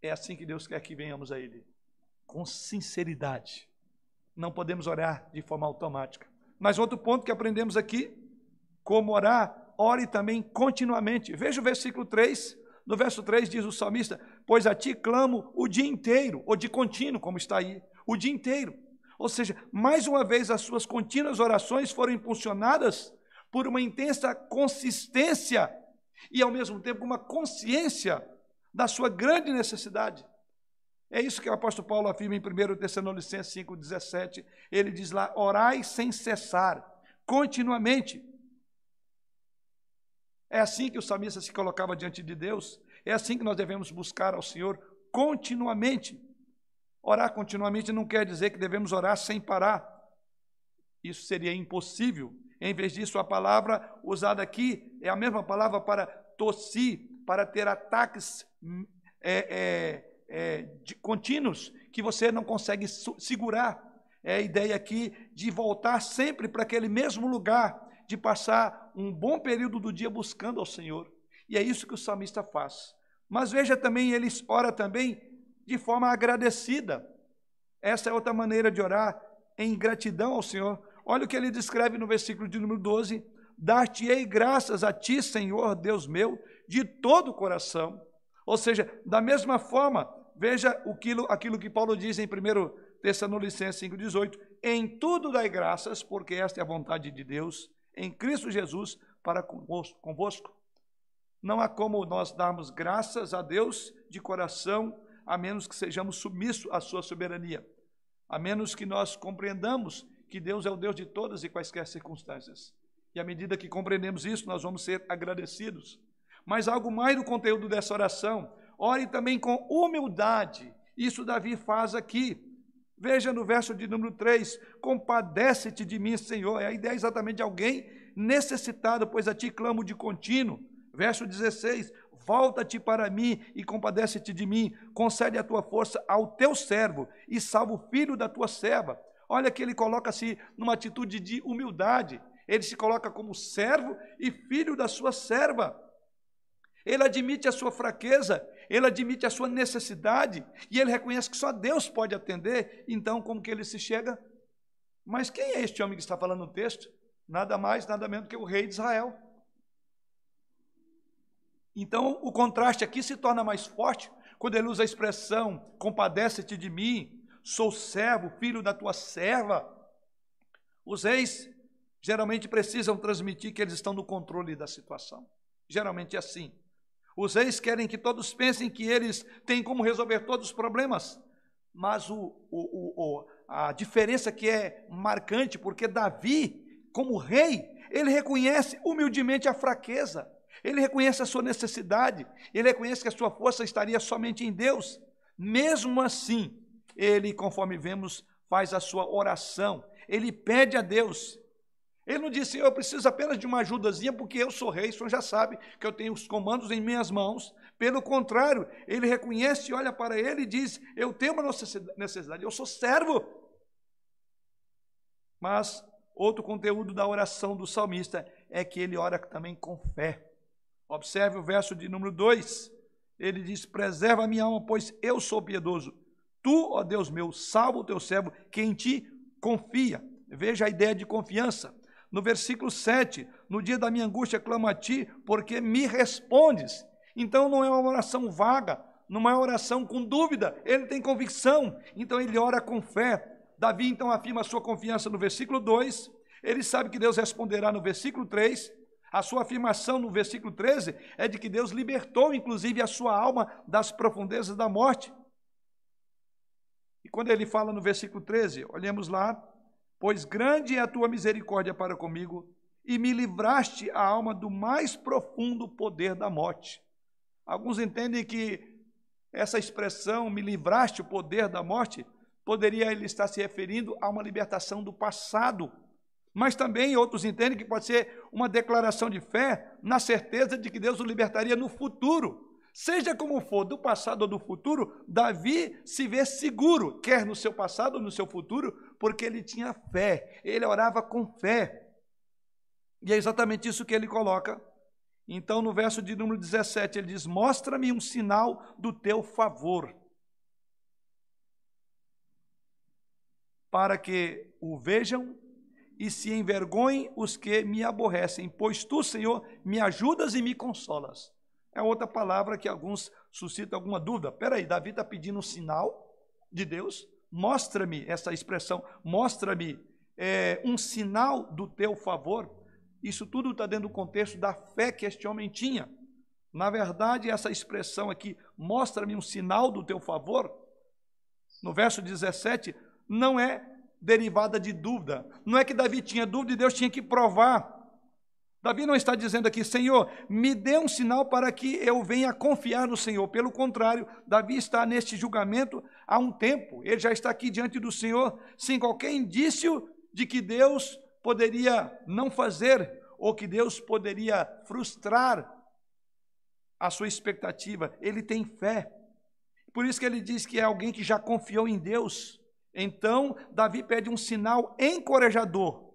é assim que Deus quer que venhamos a Ele, com sinceridade não podemos orar de forma automática. Mas outro ponto que aprendemos aqui, como orar, ore também continuamente. Veja o versículo 3. No verso 3 diz o salmista: Pois a ti clamo o dia inteiro, ou de contínuo, como está aí, o dia inteiro. Ou seja, mais uma vez as suas contínuas orações foram impulsionadas por uma intensa consistência e, ao mesmo tempo, uma consciência da sua grande necessidade. É isso que o apóstolo Paulo afirma em 1 Tessalonicenses 5,17. Ele diz lá: orai sem cessar, continuamente. É assim que o salmista se colocava diante de Deus, é assim que nós devemos buscar ao Senhor continuamente. Orar continuamente não quer dizer que devemos orar sem parar. Isso seria impossível. Em vez disso, a palavra usada aqui é a mesma palavra para tossir, para ter ataques é, é, é, de, contínuos que você não consegue segurar. É a ideia aqui de voltar sempre para aquele mesmo lugar, de passar um bom período do dia buscando ao Senhor. E é isso que o salmista faz. Mas veja também, ele ora também de forma agradecida. Essa é outra maneira de orar, em gratidão ao Senhor. Olha o que ele descreve no versículo de número 12: Dar-te-ei graças a ti, Senhor, Deus meu, de todo o coração ou seja, da mesma forma, veja aquilo, aquilo que Paulo diz em 1 Tessalonicenses 5,18: Em tudo dai graças, porque esta é a vontade de Deus, em Cristo Jesus, para convosco. Não há como nós darmos graças a Deus de coração, a menos que sejamos submissos à sua soberania, a menos que nós compreendamos que Deus é o Deus de todas e quaisquer circunstâncias. E à medida que compreendemos isso, nós vamos ser agradecidos mas algo mais do conteúdo dessa oração. Ore também com humildade. Isso Davi faz aqui. Veja no verso de número 3: Compadece-te de mim, Senhor. É a ideia exatamente de alguém necessitado, pois a ti clamo de contínuo. Verso 16: Volta-te para mim e compadece-te de mim. Concede a tua força ao teu servo e salva o filho da tua serva. Olha que ele coloca-se numa atitude de humildade. Ele se coloca como servo e filho da sua serva. Ele admite a sua fraqueza, ele admite a sua necessidade e ele reconhece que só Deus pode atender. Então, como que ele se chega? Mas quem é este homem que está falando no texto? Nada mais, nada menos que o rei de Israel. Então, o contraste aqui se torna mais forte quando ele usa a expressão: compadece-te de mim, sou servo, filho da tua serva. Os reis geralmente precisam transmitir que eles estão no controle da situação. Geralmente é assim. Os reis querem que todos pensem que eles têm como resolver todos os problemas, mas o, o, o, a diferença que é marcante, porque Davi, como rei, ele reconhece humildemente a fraqueza, ele reconhece a sua necessidade, ele reconhece que a sua força estaria somente em Deus. Mesmo assim, ele, conforme vemos, faz a sua oração, ele pede a Deus, ele não disse, eu preciso apenas de uma ajudazinha, porque eu sou rei, o senhor já sabe que eu tenho os comandos em minhas mãos. Pelo contrário, ele reconhece, olha para ele e diz: Eu tenho uma necessidade, eu sou servo. Mas outro conteúdo da oração do salmista é que ele ora também com fé. Observe o verso de número 2. Ele diz: Preserva a minha alma, pois eu sou piedoso. Tu, ó Deus meu, salva o teu servo, que em ti confia. Veja a ideia de confiança. No versículo 7, no dia da minha angústia clamo a ti, porque me respondes. Então não é uma oração vaga, não é uma oração com dúvida, ele tem convicção, então ele ora com fé. Davi então afirma a sua confiança no versículo 2, ele sabe que Deus responderá no versículo 3, a sua afirmação no versículo 13 é de que Deus libertou, inclusive, a sua alma das profundezas da morte. E quando ele fala no versículo 13, olhemos lá, Pois grande é a tua misericórdia para comigo, e me livraste a alma do mais profundo poder da morte. Alguns entendem que essa expressão, me livraste o poder da morte, poderia ele estar se referindo a uma libertação do passado. Mas também outros entendem que pode ser uma declaração de fé na certeza de que Deus o libertaria no futuro. Seja como for, do passado ou do futuro, Davi se vê seguro, quer no seu passado ou no seu futuro, porque ele tinha fé, ele orava com fé. E é exatamente isso que ele coloca. Então, no verso de número 17, ele diz: Mostra-me um sinal do teu favor, para que o vejam e se envergonhem os que me aborrecem, pois tu, Senhor, me ajudas e me consolas. É outra palavra que alguns suscitam alguma dúvida. Peraí, Davi está pedindo um sinal de Deus? Mostra-me essa expressão, mostra-me é, um sinal do teu favor. Isso tudo está dentro do contexto da fé que este homem tinha. Na verdade, essa expressão aqui, mostra-me um sinal do teu favor, no verso 17, não é derivada de dúvida. Não é que Davi tinha dúvida e Deus tinha que provar. Davi não está dizendo aqui, Senhor, me dê um sinal para que eu venha confiar no Senhor. Pelo contrário, Davi está neste julgamento há um tempo. Ele já está aqui diante do Senhor sem qualquer indício de que Deus poderia não fazer ou que Deus poderia frustrar a sua expectativa. Ele tem fé. Por isso que ele diz que é alguém que já confiou em Deus. Então, Davi pede um sinal encorajador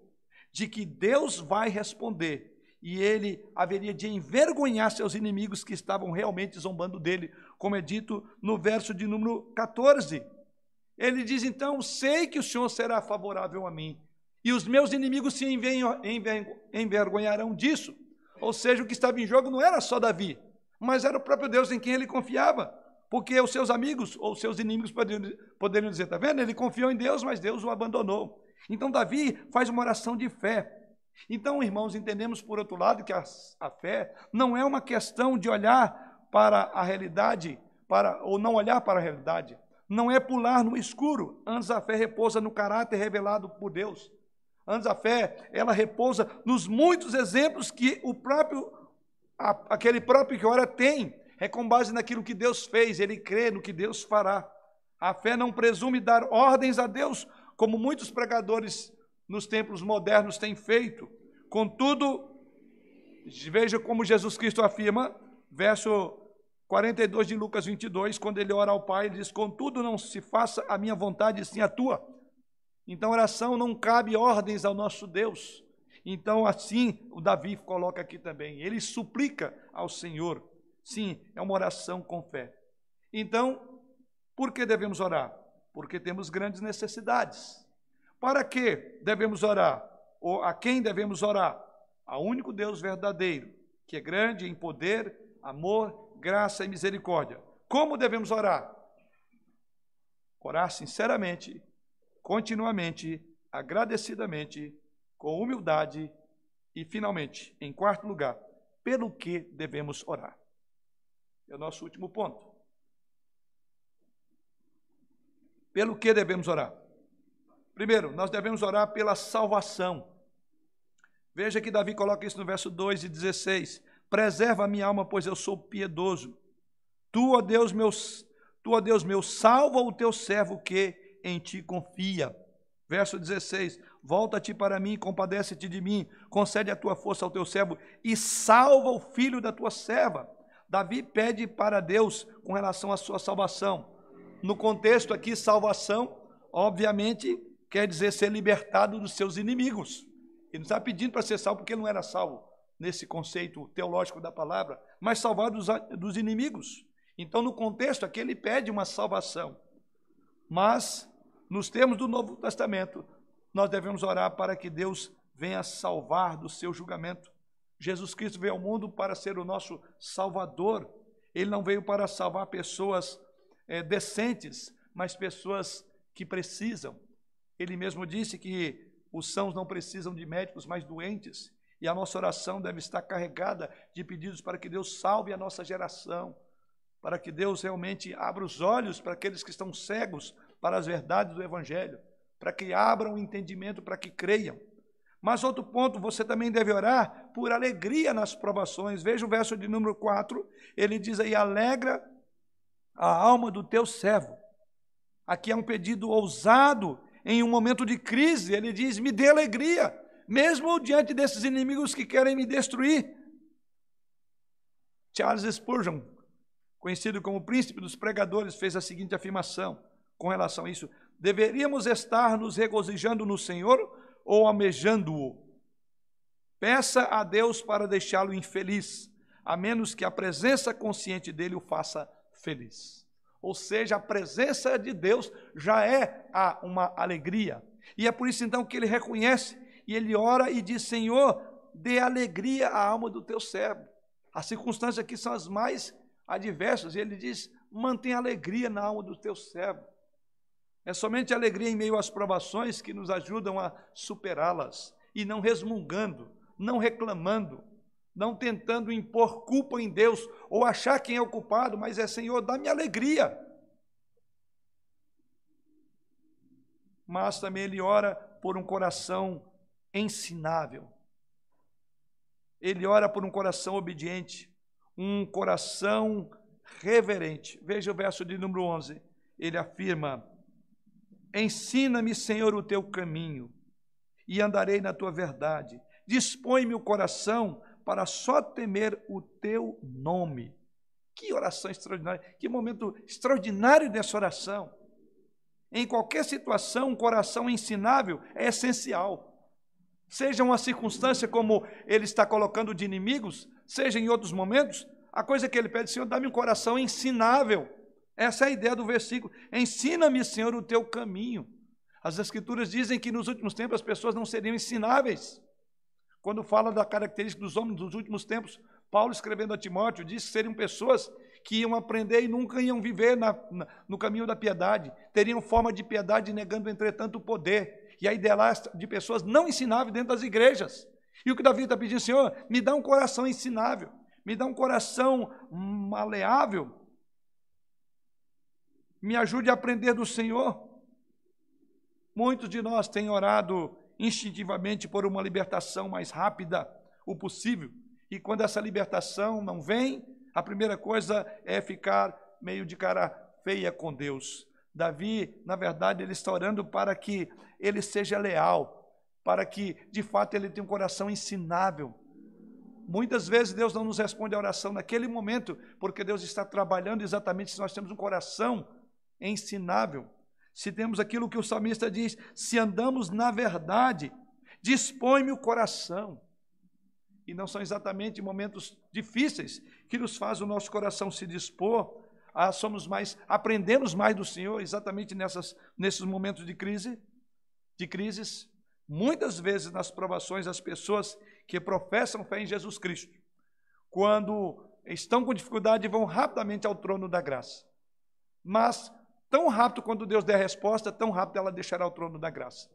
de que Deus vai responder e ele haveria de envergonhar seus inimigos que estavam realmente zombando dele, como é dito no verso de número 14. Ele diz então: Sei que o Senhor será favorável a mim, e os meus inimigos se envergonharão disso. Ou seja, o que estava em jogo não era só Davi, mas era o próprio Deus em quem ele confiava. Porque os seus amigos ou seus inimigos poderiam, poderiam dizer: está vendo? Ele confiou em Deus, mas Deus o abandonou. Então, Davi faz uma oração de fé. Então, irmãos, entendemos por outro lado que a, a fé não é uma questão de olhar para a realidade, para ou não olhar para a realidade. Não é pular no escuro. Antes a fé repousa no caráter revelado por Deus. Antes a fé, ela repousa nos muitos exemplos que o próprio aquele próprio que ora tem. É com base naquilo que Deus fez, ele crê no que Deus fará. A fé não presume dar ordens a Deus, como muitos pregadores nos templos modernos têm feito. Contudo, veja como Jesus Cristo afirma, verso 42 de Lucas 22, quando ele ora ao Pai, ele diz: Contudo, não se faça a minha vontade, sim a tua. Então, oração não cabe ordens ao nosso Deus. Então, assim, o Davi coloca aqui também. Ele suplica ao Senhor. Sim, é uma oração com fé. Então, por que devemos orar? Porque temos grandes necessidades. Para que devemos orar? Ou a quem devemos orar? Ao único Deus verdadeiro, que é grande em poder, amor, graça e misericórdia. Como devemos orar? Orar sinceramente, continuamente, agradecidamente, com humildade e, finalmente, em quarto lugar, pelo que devemos orar. É o nosso último ponto. Pelo que devemos orar? Primeiro, nós devemos orar pela salvação. Veja que Davi coloca isso no verso 2 e 16. Preserva a minha alma, pois eu sou piedoso. Tu, ó Deus, meu, tu, ó Deus meu, salva o teu servo que em ti confia. Verso 16: Volta-te para mim, compadece-te de mim, concede a tua força ao teu servo e salva o filho da tua serva. Davi pede para Deus com relação à sua salvação. No contexto aqui, salvação, obviamente, quer dizer ser libertado dos seus inimigos. Ele não está pedindo para ser salvo porque ele não era salvo nesse conceito teológico da palavra, mas salvar dos, dos inimigos. Então, no contexto aqui, ele pede uma salvação. Mas, nos termos do Novo Testamento, nós devemos orar para que Deus venha salvar do seu julgamento. Jesus Cristo veio ao mundo para ser o nosso Salvador. Ele não veio para salvar pessoas é, decentes, mas pessoas que precisam. Ele mesmo disse que os sãos não precisam de médicos, mas doentes. E a nossa oração deve estar carregada de pedidos para que Deus salve a nossa geração, para que Deus realmente abra os olhos para aqueles que estão cegos para as verdades do Evangelho, para que abram o entendimento, para que creiam. Mas outro ponto, você também deve orar por alegria nas provações. Veja o verso de número 4, ele diz aí: alegra a alma do teu servo. Aqui é um pedido ousado em um momento de crise. Ele diz: me dê alegria, mesmo diante desses inimigos que querem me destruir. Charles Spurgeon, conhecido como príncipe dos pregadores, fez a seguinte afirmação com relação a isso: deveríamos estar nos regozijando no Senhor ou almejando-o. Peça a Deus para deixá-lo infeliz, a menos que a presença consciente dele o faça feliz. Ou seja, a presença de Deus já é uma alegria. E é por isso então que ele reconhece e ele ora e diz: Senhor, dê alegria à alma do teu servo. As circunstâncias aqui são as mais adversas, e ele diz: mantém alegria na alma do teu servo. É somente alegria em meio às provações que nos ajudam a superá-las, e não resmungando, não reclamando, não tentando impor culpa em Deus ou achar quem é o culpado, mas é Senhor, dá-me alegria. Mas também ele ora por um coração ensinável. Ele ora por um coração obediente, um coração reverente. Veja o verso de número 11. Ele afirma: Ensina-me, Senhor, o teu caminho, e andarei na tua verdade. Dispõe-me o coração para só temer o teu nome. Que oração extraordinária, que momento extraordinário dessa oração. Em qualquer situação, um coração ensinável é essencial. Seja uma circunstância como ele está colocando de inimigos, seja em outros momentos, a coisa que ele pede, Senhor, dá-me um coração ensinável essa é a ideia do versículo. Ensina-me, Senhor, o teu caminho. As Escrituras dizem que nos últimos tempos as pessoas não seriam ensináveis. Quando fala da característica dos homens dos últimos tempos, Paulo, escrevendo a Timóteo, diz que seriam pessoas que iam aprender e nunca iam viver na, na, no caminho da piedade, teriam forma de piedade, negando, entretanto, o poder. E a ideia de pessoas não ensináveis dentro das igrejas. E o que Davi está pedindo, Senhor, me dá um coração ensinável, me dá um coração maleável, me ajude a aprender do Senhor. Muitos de nós têm orado instintivamente por uma libertação mais rápida, o possível, e quando essa libertação não vem, a primeira coisa é ficar meio de cara feia com Deus. Davi, na verdade, ele está orando para que ele seja leal, para que, de fato, ele tenha um coração ensinável. Muitas vezes Deus não nos responde a oração naquele momento, porque Deus está trabalhando exatamente se nós temos um coração ensinável. Se temos aquilo que o salmista diz, se andamos na verdade, dispõe-me o coração. E não são exatamente momentos difíceis que nos faz o nosso coração se dispor, a, somos mais, aprendemos mais do Senhor exatamente nessas, nesses momentos de crise, de crises. Muitas vezes nas provações as pessoas que professam fé em Jesus Cristo, quando estão com dificuldade, vão rapidamente ao trono da graça. Mas Tão rápido quando Deus der a resposta, tão rápido ela deixará o trono da graça.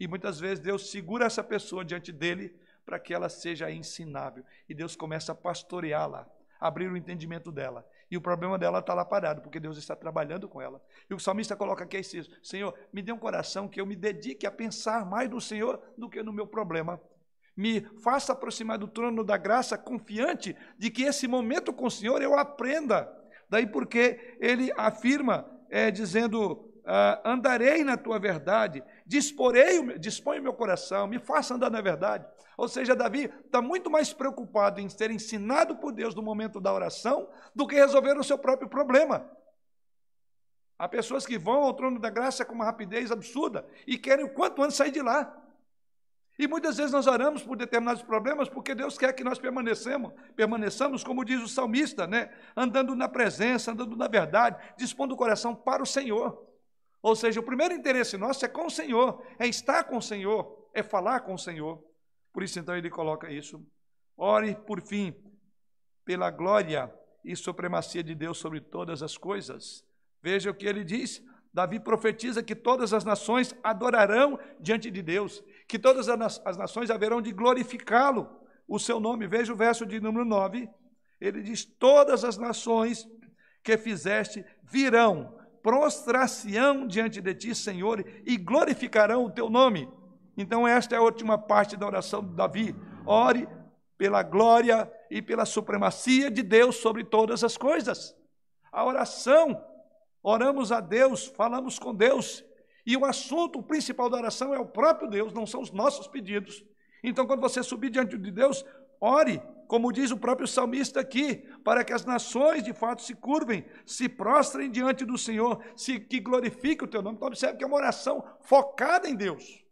E muitas vezes Deus segura essa pessoa diante dele para que ela seja ensinável. E Deus começa a pastoreá-la, abrir o entendimento dela. E o problema dela está lá parado, porque Deus está trabalhando com ela. E o salmista coloca aqui isso: Senhor, me dê um coração que eu me dedique a pensar mais no Senhor do que no meu problema. Me faça aproximar do trono da graça, confiante de que esse momento com o Senhor eu aprenda. Daí porque ele afirma é, dizendo: ah, andarei na tua verdade, disporei, dispõe o meu coração, me faça andar na verdade. Ou seja, Davi está muito mais preocupado em ser ensinado por Deus no momento da oração do que resolver o seu próprio problema. Há pessoas que vão ao trono da graça com uma rapidez absurda e querem o quanto antes sair de lá. E muitas vezes nós oramos por determinados problemas porque Deus quer que nós permanecemos, permaneçamos, como diz o salmista, né? andando na presença, andando na verdade, dispondo o coração para o Senhor. Ou seja, o primeiro interesse nosso é com o Senhor, é estar com o Senhor, é falar com o Senhor. Por isso, então, ele coloca isso. Ore, por fim, pela glória e supremacia de Deus sobre todas as coisas. Veja o que ele diz. Davi profetiza que todas as nações adorarão diante de Deus que todas as nações haverão de glorificá-lo, o seu nome. Veja o verso de número 9. Ele diz: Todas as nações que fizeste virão, prostrar-se-ão diante de ti, Senhor, e glorificarão o teu nome. Então, esta é a última parte da oração de Davi. Ore pela glória e pela supremacia de Deus sobre todas as coisas. A oração, oramos a Deus, falamos com Deus, e o assunto principal da oração é o próprio Deus, não são os nossos pedidos. Então, quando você subir diante de Deus, ore, como diz o próprio salmista aqui, para que as nações de fato se curvem, se prostrem diante do Senhor, se que glorifique o teu nome. Então, observe que é uma oração focada em Deus.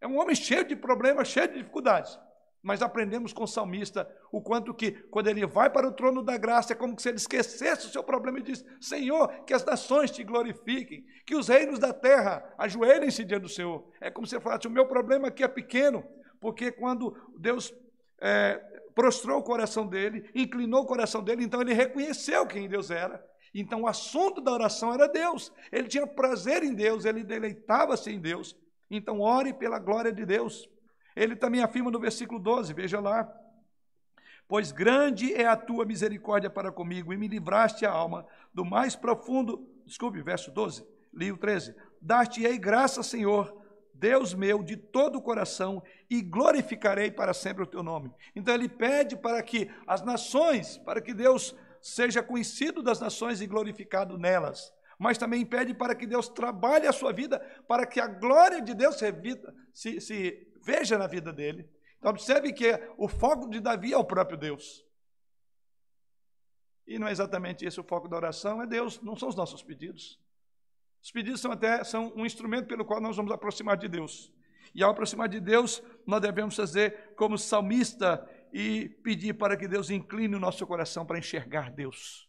É um homem cheio de problemas, cheio de dificuldades. Mas aprendemos com o salmista o quanto que, quando ele vai para o trono da graça, é como se ele esquecesse o seu problema e diz: Senhor, que as nações te glorifiquem, que os reinos da terra ajoelhem-se diante do Senhor. É como se ele falasse: O meu problema aqui é pequeno, porque quando Deus é, prostrou o coração dele, inclinou o coração dele, então ele reconheceu quem Deus era. Então o assunto da oração era Deus. Ele tinha prazer em Deus, ele deleitava-se em Deus. Então ore pela glória de Deus. Ele também afirma no versículo 12, veja lá. Pois grande é a tua misericórdia para comigo, e me livraste a alma do mais profundo. Desculpe, verso 12, li o 13. Dar-te-ei graça, Senhor, Deus meu, de todo o coração, e glorificarei para sempre o teu nome. Então ele pede para que as nações, para que Deus seja conhecido das nações e glorificado nelas. Mas também pede para que Deus trabalhe a sua vida, para que a glória de Deus se, se veja na vida dele. Então, observe que o foco de Davi é o próprio Deus. E não é exatamente esse o foco da oração, é Deus, não são os nossos pedidos. Os pedidos são até são um instrumento pelo qual nós vamos aproximar de Deus. E ao aproximar de Deus, nós devemos fazer como salmista e pedir para que Deus incline o nosso coração para enxergar Deus,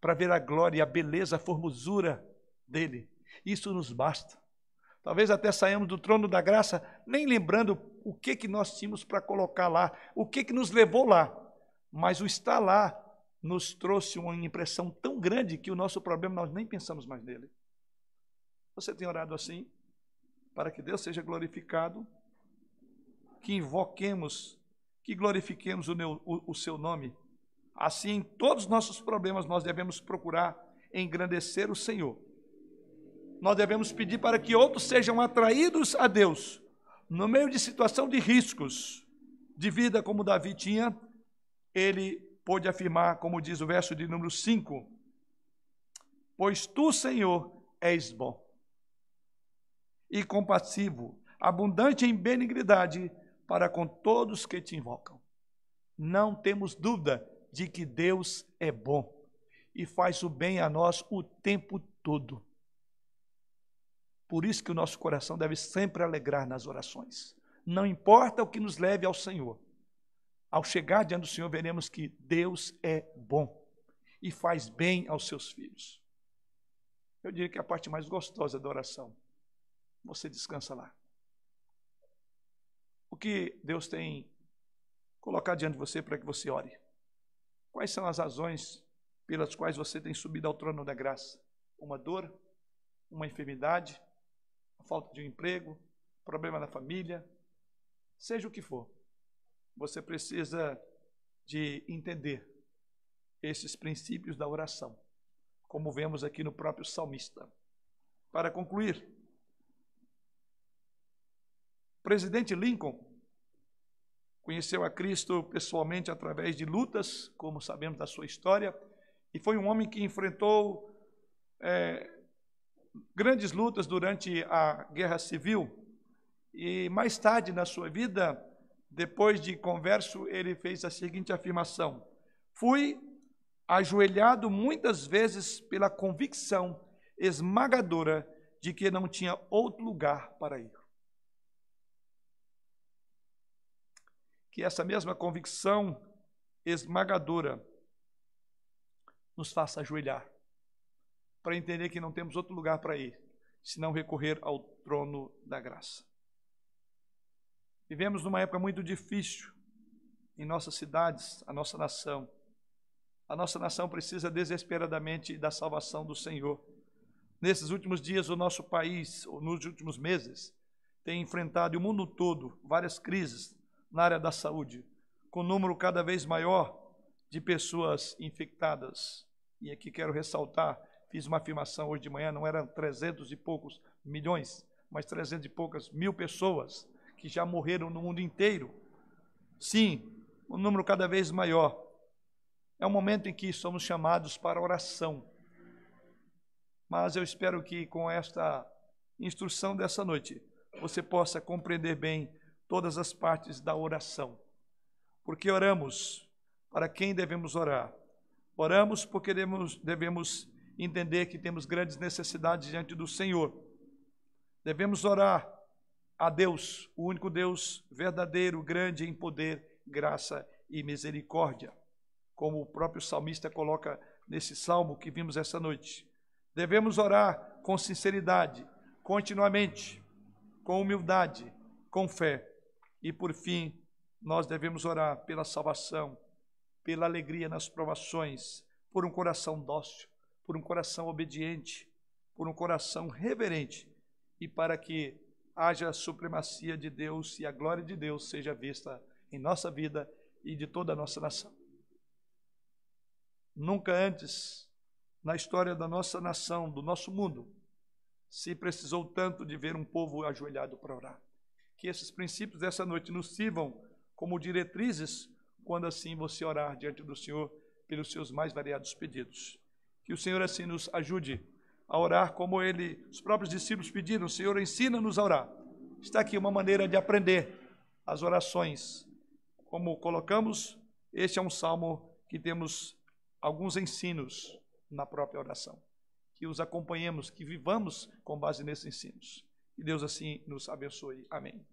para ver a glória, a beleza, a formosura dele. Isso nos basta. Talvez até saímos do trono da graça nem lembrando o que, que nós tínhamos para colocar lá, o que, que nos levou lá. Mas o estar lá nos trouxe uma impressão tão grande que o nosso problema nós nem pensamos mais nele. Você tem orado assim? Para que Deus seja glorificado, que invoquemos, que glorifiquemos o, meu, o, o seu nome. Assim, em todos os nossos problemas, nós devemos procurar engrandecer o Senhor nós devemos pedir para que outros sejam atraídos a Deus. No meio de situação de riscos de vida como Davi tinha, ele pôde afirmar, como diz o verso de número 5, Pois tu, Senhor, és bom e compassivo, abundante em benignidade para com todos que te invocam. Não temos dúvida de que Deus é bom e faz o bem a nós o tempo todo. Por isso que o nosso coração deve sempre alegrar nas orações. Não importa o que nos leve ao Senhor. Ao chegar diante do Senhor, veremos que Deus é bom e faz bem aos seus filhos. Eu diria que é a parte mais gostosa da oração. Você descansa lá. O que Deus tem colocado diante de você para que você ore? Quais são as razões pelas quais você tem subido ao trono da graça? Uma dor, uma enfermidade, falta de um emprego, problema na família, seja o que for. Você precisa de entender esses princípios da oração, como vemos aqui no próprio salmista. Para concluir, presidente Lincoln conheceu a Cristo pessoalmente através de lutas, como sabemos da sua história, e foi um homem que enfrentou é, grandes lutas durante a Guerra Civil. E mais tarde na sua vida, depois de converso, ele fez a seguinte afirmação: Fui ajoelhado muitas vezes pela convicção esmagadora de que não tinha outro lugar para ir. Que essa mesma convicção esmagadora nos faça ajoelhar, para entender que não temos outro lugar para ir, senão recorrer ao trono da graça. Vivemos numa época muito difícil em nossas cidades, a nossa nação. A nossa nação precisa desesperadamente da salvação do Senhor. Nesses últimos dias, o nosso país, ou nos últimos meses, tem enfrentado o mundo todo várias crises na área da saúde, com um número cada vez maior de pessoas infectadas e aqui quero ressaltar, fiz uma afirmação hoje de manhã, não eram trezentos e poucos milhões, mas trezentos e poucas mil pessoas que já morreram no mundo inteiro. Sim, um número cada vez maior. É um momento em que somos chamados para oração. Mas eu espero que com esta instrução dessa noite, você possa compreender bem todas as partes da oração. Porque oramos para quem devemos orar Oramos porque devemos, devemos entender que temos grandes necessidades diante do Senhor. Devemos orar a Deus, o único Deus verdadeiro, grande em poder, graça e misericórdia, como o próprio salmista coloca nesse salmo que vimos essa noite. Devemos orar com sinceridade, continuamente, com humildade, com fé. E por fim, nós devemos orar pela salvação pela alegria nas provações, por um coração dócil, por um coração obediente, por um coração reverente e para que haja a supremacia de Deus e a glória de Deus seja vista em nossa vida e de toda a nossa nação. Nunca antes na história da nossa nação, do nosso mundo, se precisou tanto de ver um povo ajoelhado para orar. Que esses princípios dessa noite nos sirvam como diretrizes quando assim você orar diante do Senhor pelos seus mais variados pedidos. Que o Senhor assim nos ajude a orar como ele, os próprios discípulos pediram, Senhor, ensina-nos a orar. Está aqui uma maneira de aprender as orações. Como colocamos, este é um salmo que temos alguns ensinos na própria oração. Que os acompanhemos, que vivamos com base nesses ensinos. Que Deus assim nos abençoe. Amém.